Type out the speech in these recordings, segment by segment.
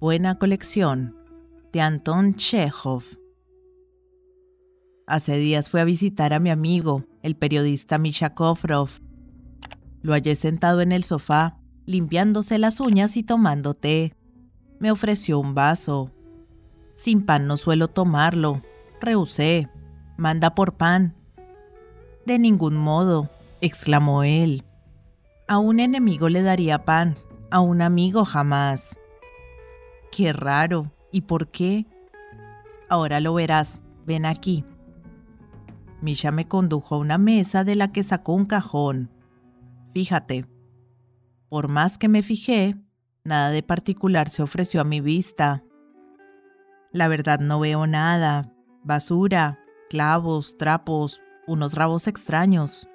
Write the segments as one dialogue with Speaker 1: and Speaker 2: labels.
Speaker 1: Buena colección de Anton Chekhov. Hace días fui a visitar a mi amigo, el periodista Misha Kofrov. Lo hallé sentado en el sofá, limpiándose las uñas y tomando té. Me ofreció un vaso. Sin pan no suelo tomarlo. Rehusé. Manda por pan. De ningún modo, exclamó él. A un enemigo le daría pan, a un amigo jamás. Qué raro. ¿Y por qué? Ahora lo verás. Ven aquí. Misha me condujo a una mesa de la que sacó un cajón. Fíjate. Por más que me fijé, nada de particular se ofreció a mi vista. La verdad no veo nada. Basura, clavos, trapos, unos rabos extraños.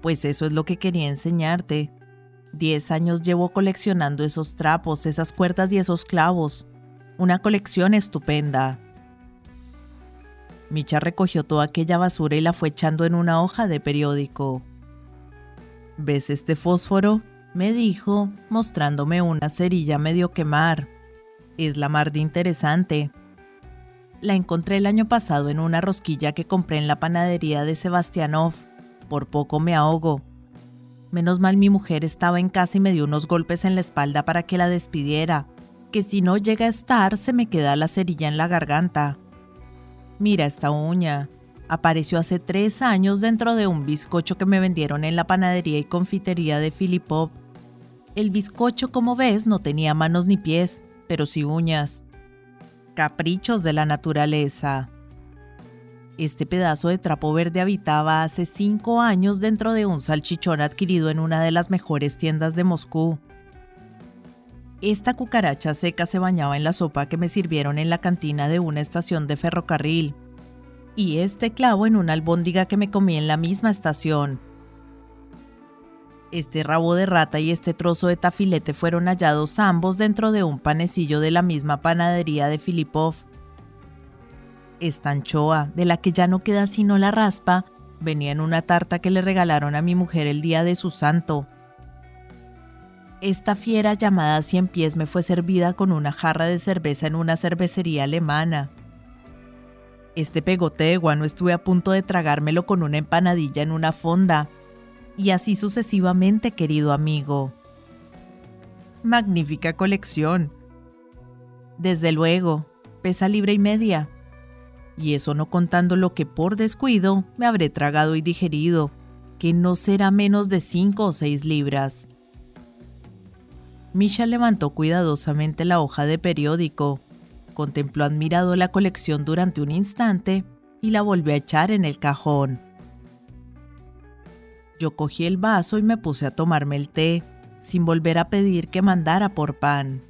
Speaker 1: Pues eso es lo que quería enseñarte. Diez años llevo coleccionando esos trapos, esas cuerdas y esos clavos. Una colección estupenda. Micha recogió toda aquella basura y la fue echando en una hoja de periódico. ¿Ves este fósforo? me dijo, mostrándome una cerilla medio quemar. Es la mar de interesante. La encontré el año pasado en una rosquilla que compré en la panadería de Sebastianov. Por poco me ahogo. Menos mal mi mujer estaba en casa y me dio unos golpes en la espalda para que la despidiera, que si no llega a estar se me queda la cerilla en la garganta. Mira esta uña. Apareció hace tres años dentro de un bizcocho que me vendieron en la panadería y confitería de Filipov. El bizcocho, como ves, no tenía manos ni pies, pero sí uñas. Caprichos de la naturaleza. Este pedazo de trapo verde habitaba hace cinco años dentro de un salchichón adquirido en una de las mejores tiendas de Moscú. Esta cucaracha seca se bañaba en la sopa que me sirvieron en la cantina de una estación de ferrocarril, y este clavo en una albóndiga que me comí en la misma estación. Este rabo de rata y este trozo de tafilete fueron hallados ambos dentro de un panecillo de la misma panadería de Filipov. Esta anchoa, de la que ya no queda sino la raspa, venía en una tarta que le regalaron a mi mujer el día de su santo. Esta fiera llamada Cien Pies me fue servida con una jarra de cerveza en una cervecería alemana. Este pegote guano estuve a punto de tragármelo con una empanadilla en una fonda. Y así sucesivamente, querido amigo. Magnífica colección. Desde luego, pesa libre y media y eso no contando lo que por descuido me habré tragado y digerido, que no será menos de cinco o seis libras. Misha levantó cuidadosamente la hoja de periódico, contempló admirado la colección durante un instante y la volvió a echar en el cajón. Yo cogí el vaso y me puse a tomarme el té, sin volver a pedir que mandara por pan.